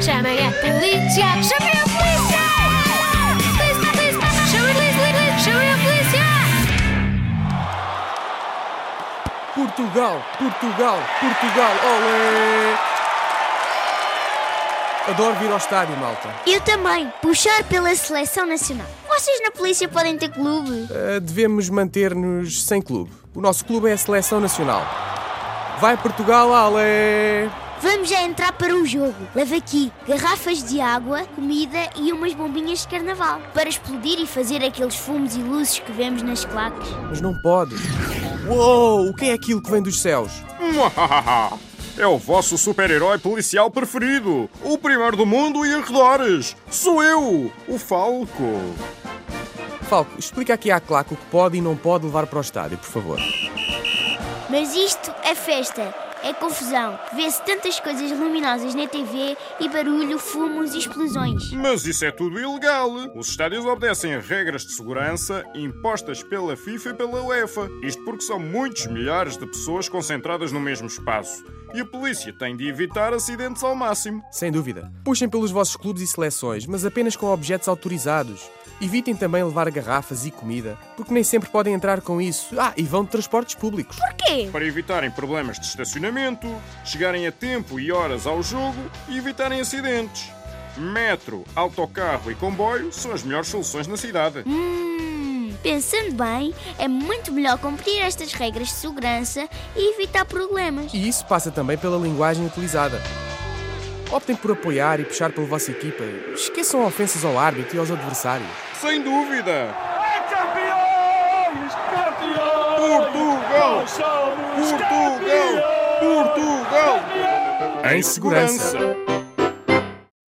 Chamem a polícia! Chamem a polícia! Polícia, polícia! Chamem a polícia! Chamem a polícia! Portugal, Portugal, Portugal, olé! Adoro vir ao estádio, malta. Eu também, puxar pela seleção nacional. Vocês na polícia podem ter clube. Uh, devemos manter-nos sem clube. O nosso clube é a seleção nacional. Vai Portugal, olé! Vamos já entrar para o jogo. Leva aqui garrafas de água, comida e umas bombinhas de carnaval para explodir e fazer aqueles fumos e luzes que vemos nas claques. Mas não pode. Uou! O que é aquilo que vem dos céus? É o vosso super-herói policial preferido, o primeiro do mundo e arredores. Sou eu, o Falco. Falco, explica aqui à claque o que pode e não pode levar para o estádio, por favor. Mas isto é festa, é confusão. Vê-se tantas coisas luminosas na TV e barulho, fumos e explosões. Mas isso é tudo ilegal. Os estádios obedecem a regras de segurança impostas pela FIFA e pela UEFA. Isto porque são muitos milhares de pessoas concentradas no mesmo espaço. E a polícia tem de evitar acidentes ao máximo. Sem dúvida. Puxem pelos vossos clubes e seleções, mas apenas com objetos autorizados. Evitem também levar garrafas e comida, porque nem sempre podem entrar com isso. Ah, e vão de transportes públicos. Porquê? Para evitarem problemas de estacionamento, chegarem a tempo e horas ao jogo e evitarem acidentes. Metro, autocarro e comboio são as melhores soluções na cidade. Hum, pensando bem, é muito melhor cumprir estas regras de segurança e evitar problemas. E isso passa também pela linguagem utilizada. Optem por apoiar e puxar pela vossa equipa. Esqueçam ofensas ao árbitro e aos adversários. Sem dúvida! É campeões! Campeões! Portugal! Portugal! campeões! Portugal! Em segurança.